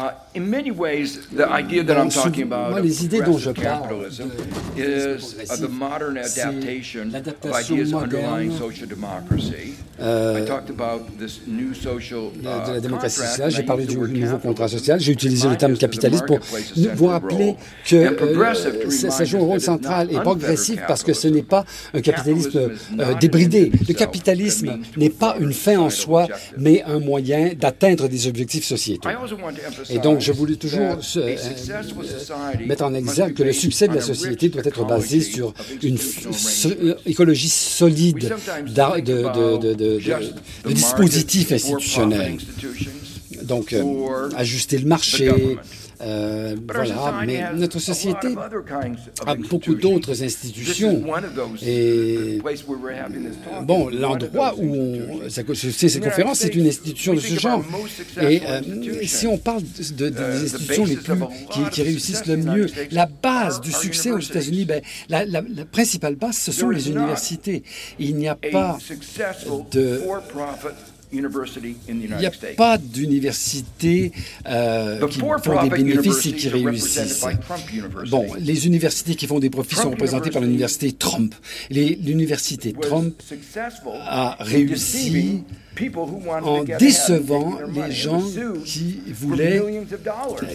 Uh, moi, les idées dont je parle c'est l'adaptation moderne euh, de la démocratie sociale. J'ai parlé du nouveau contrat social. J'ai utilisé le terme capitaliste pour vous rappeler que euh, ça, joue un rôle central et progressif parce que ce n'est pas un capitalisme euh, débridé. Le capitalisme n'est pas une fin en soi, mais un moyen d'atteindre des objectifs sociétaux. Et donc, je voulais toujours euh, mettre en exergue que le succès de la société doit être basé sur une écologie solide de, dispositifs institutionnels. Donc, ajuster le marché, euh, voilà, mais notre société a beaucoup d'autres institutions. Et bon, l'endroit où on c'est cette conférence, c'est une institution de ce genre. Et euh, si on parle de, des institutions les plus qui, réussissent le mieux, la base du succès aux États-Unis, ben, la, la principale base, ce sont les universités. Il n'y a pas de il n'y a pas d'université euh, qui font des bénéfices et qui réussissent. Bon, les universités qui font des profits sont représentées par l'université Trump. L'université Trump a réussi en décevant les gens qui voulaient,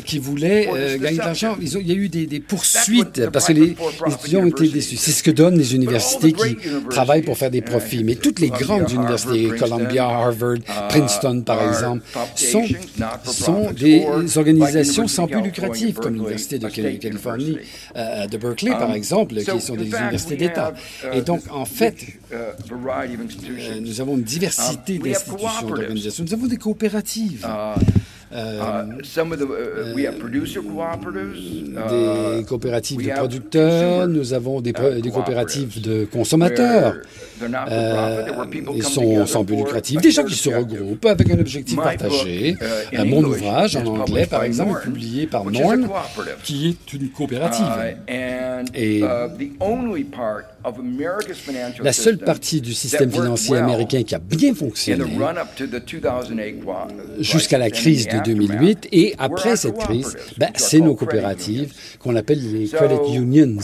qui voulaient euh, gagner de l'argent. Il y a eu des, poursuites parce que les, étudiants ont été déçus. C'est ce que donnent les universités qui travaillent pour faire des profits. Mais toutes les grandes universités, Columbia, Harvard, uh, Princeton par exemple, sont, sont des organisations sans but lucratif, comme l'Université de Californie euh, de Berkeley par um, exemple, qui sont des universités d'État. Uh, Et donc, en fait, uh, euh, nous avons une diversité um, institutions, d'organisations. Nous avons des coopératives. Uh, euh, uh, des coopératives de producteurs, nous avons des, des coopératives de consommateurs. Euh, ils sont sans but lucratif. Des gens qui se regroupent avec un objectif partagé. Uh, mon ouvrage en anglais, par exemple, est publié par Norn, qui est une coopérative. Et la seule partie du système financier américain qui a bien fonctionné jusqu'à la crise de 2008 et après cette crise, ben, c'est nos coopératives qu'on appelle les credit unions.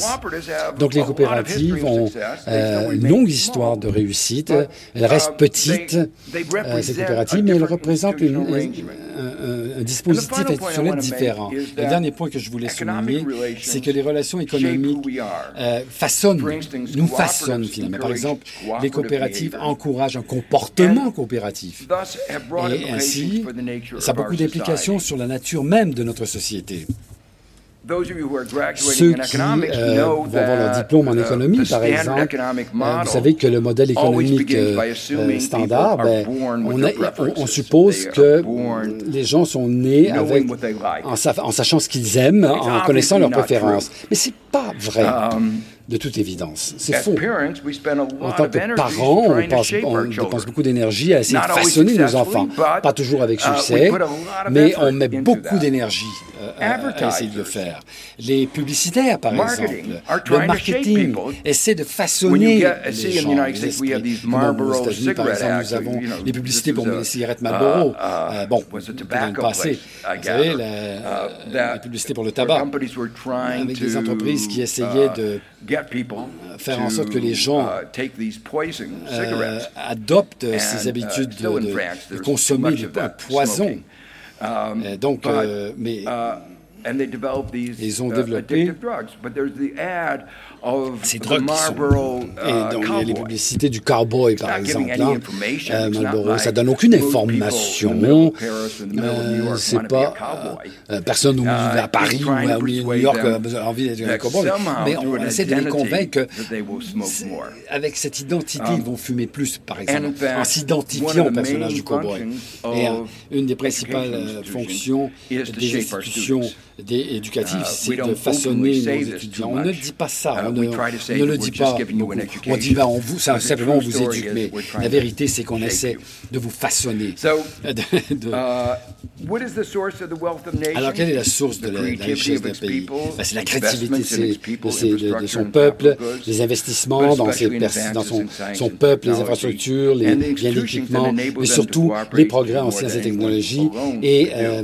Donc les coopératives ont euh, une longue histoire de réussite. Elles restent petites, euh, ces coopératives, mais elles représentent une, un, dispositif institutionnel différent. Le dernier point que je voulais souligner, c'est que les relations économiques euh, façonnent, nous façonnent finalement. Par exemple, les coopératives encouragent un comportement coopératif. Et ainsi, ça a beaucoup d'implications sur la nature même de notre société. Ceux qui euh, vont avoir leur diplôme en uh, économie, par exemple, euh, vous savez que le modèle économique euh, standard, ben, on, suppose que les gens sont nés avec, en, en sachant ce qu'ils aiment, en connaissant leurs préférences. Mais c'est pas vrai. De toute évidence. C'est faux. En tant que parents, on, on dépense beaucoup d'énergie à essayer de façonner nos enfants. Pas toujours avec uh, succès, mais on met beaucoup d'énergie euh, à, essayer de le faire. Les publicitaires, par exemple, le marketing essaie de façonner les gens, les esprits. aux États-Unis, par exemple, nous avons les publicités pour les cigarettes Marlboro. Uh, uh, euh, bon, peut-être pas assez. Vous savez, la, publicité pour le tabac, avec des entreprises qui essayaient de faire en sorte que les gens uh, euh, adoptent ces uh, habitudes de, consommer du poison. Um, donc, euh, ils ont développé ces drogues qui sont... Et uh, donc, il y a les publicités du cowboy, par exemple. Hein. Euh, Marlboro, ça donne aucune information. Euh, c'est pas... Euh, personne au uh, à Paris ou de New York a envie d'être un cowboy. Mais on essaie de les convaincre avec cette identité, ils vont fumer plus, par exemple, en s'identifiant au personnage du cowboy. Et une des principales fonctions des institutions éducative, uh, c'est de façonner nos étudiants. On ne dit pas ça, uh, on ne, le dit pas. On dit, ben, on vous, simplement, on vous éduque, mais la vérité, c'est qu'on essaie de vous façonner. Uh, Alors, quelle est la source de la, richesse d'un pays? ben, C'est la créativité de, son peuple, les investissements dans, ses dans son, son, peuple, les infrastructures, les biens d'équipement, mais surtout les progrès en sciences et technologies et euh,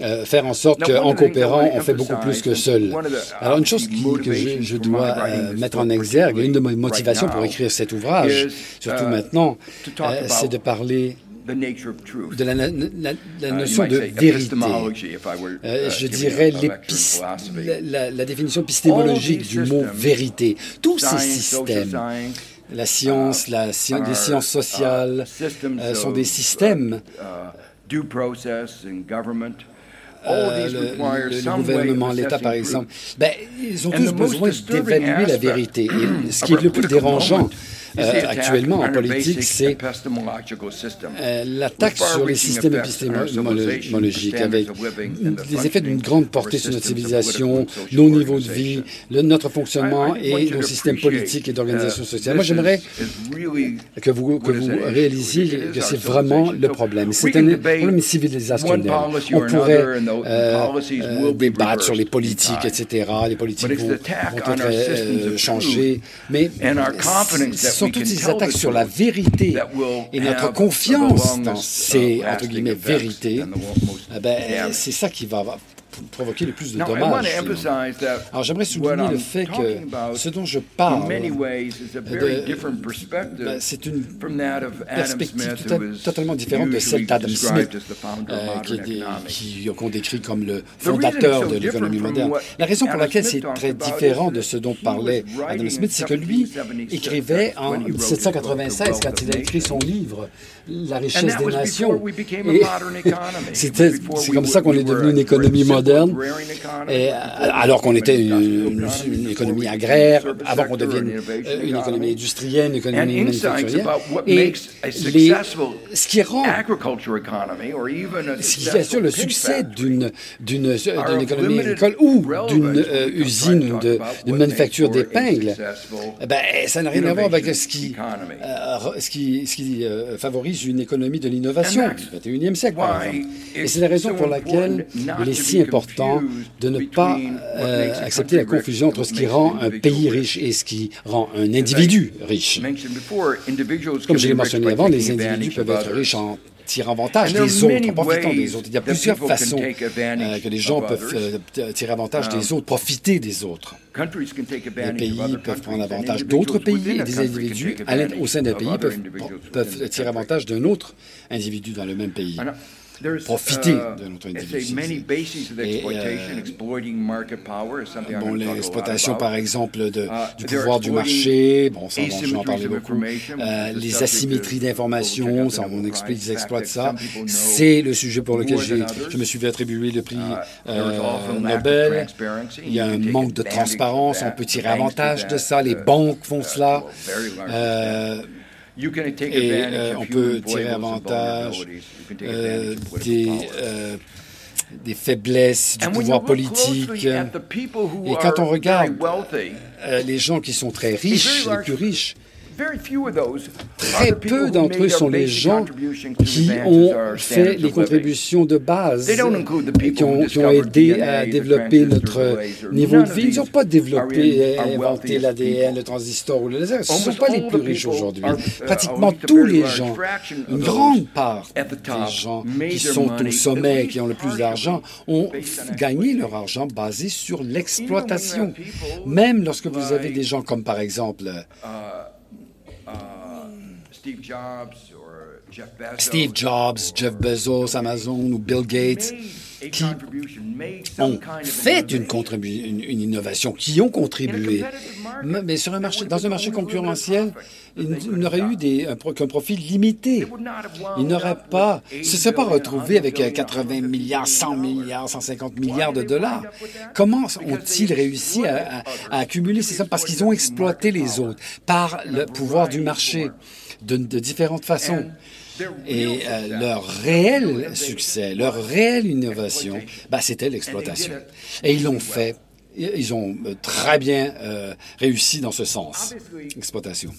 euh, faire en sorte qu'en coopérant, on fait beaucoup plus que seul. Alors, une chose que je, dois euh, mettre en exergue, une de mes motivations pour écrire cet ouvrage, surtout uh, maintenant, euh, c'est de parler de la, uh, notion de vérité. Uh, je dirais la, la, définition épistémologique du mot vérité. Tous ces systèmes, la science, la, les sciences sociales, sont des systèmes euh, le, gouvernement, l'État, par exemple, ben, ils ont tous besoin d'évaluer la vérité. Et ce qui est le plus dérangeant, euh, actuellement en politique, c'est euh, l'attaque sur les systèmes épistémologiques avec les effets d'une grande portée sur notre civilisation, nos niveaux de vie, notre fonctionnement et nos systèmes politiques et d'organisation uh, sociale. Moi, j'aimerais que vous, que vous réalisiez que c'est vraiment le problème. C'est un problème civilisationnel. On pourrait euh, débattre sur les politiques, etc. Les politiques vont, vont être changées, mais sont toutes ces attaques sur la vérité et notre confiance dans ces, entre guillemets, vérités, eh ben, c'est ça qui va provoquer le plus de dommages. Alors j'aimerais souligner le fait que ce dont je parle, ben, c'est une perspective totalement différente de celle d'Adam Smith, euh, qui, qu'on décrit comme le fondateur de l'économie moderne. La raison pour laquelle c'est très différent de ce dont parlait Adam Smith, c'est que lui écrivait en 1796, quand il a écrit son livre La richesse des nations. c'est comme ça qu'on est devenu une économie moderne et, euh, alors qu'on était une, économie agraire, avant qu'on devienne euh, une économie industrielle, une économie manufacturière. Et ce qui rend, ce qui assure le succès d'une d'une économie agricole ou d'une euh, usine d'une manufacture d'épingles, eh ben, ça n'a rien à voir avec ce qui, ce qui, ce qui favorise une économie de l'innovation du 21e siècle, par exemple. Et c'est la raison pour laquelle il est si important important de ne pas euh, accepter la confusion entre ce qui rend un pays riche et ce qui rend un individu riche. Comme je l'ai mentionné avant, les individus peuvent être riches en tirant avantage des autres, en profitant des autres. Il y a plusieurs façons euh, que les gens peuvent euh, tirer avantage des um, autres, profiter des autres. Les pays peuvent prendre avantage d'autres pays et des individus au sein d'un pays peuvent, peuvent tirer avantage d'un autre individu dans le même pays profiter uh, de notre individu. Euh, bon, l'exploitation, par exemple, de, uh, du pouvoir du marché, bon, ça, bon, je en parler beaucoup. Euh, les asymétries d'information, ça, on explique, ils exploitent ça. C'est le sujet pour lequel je me suis fait attribuer le prix uh, euh, Nobel. Il y a un manque de transparence, on peut tirer avantage de ça, les banques font cela. Et euh, on peut tirer avantage euh, des, euh, des faiblesses du pouvoir politique. Et quand on regarde les gens qui sont très riches, les plus riches, Très peu d'entre eux sont les gens qui ont fait les contributions de base, qui ont, qui ont aidé à développer notre niveau de vie. Ils n'ont pas développé et inventé l'ADN, le transistor ou le laser. Ce ne sont pas les plus riches aujourd'hui. Uh, Pratiquement tous les gens, une grande part des gens qui sont au sommet, qui ont le plus d'argent, ont gagné leur argent basé sur l'exploitation. Même lorsque vous avez des gens comme par exemple uh, Steve Jobs, Jeff Bezos, Amazon ou Bill Gates qui ont fait une, une, une, innovation, qui ont contribué. Mais sur un marché, dans un marché concurrentiel, ils n'auraient eu des, un, profil limité. Ils n'auraient pas, se seraient pas retrouvés avec 80 euh, milliards, 100 milliards, 150 milliards de dollars? Comment ont-ils réussi à, à, accumuler ces sommes? Parce qu'ils ont exploité les autres par le pouvoir du marché de, de différentes façons. Et euh, leur réel succès, leur réelle innovation, bah, c'était l'exploitation. Et ils l'ont fait. Ils ont très bien réussi dans ce sens, exploitation.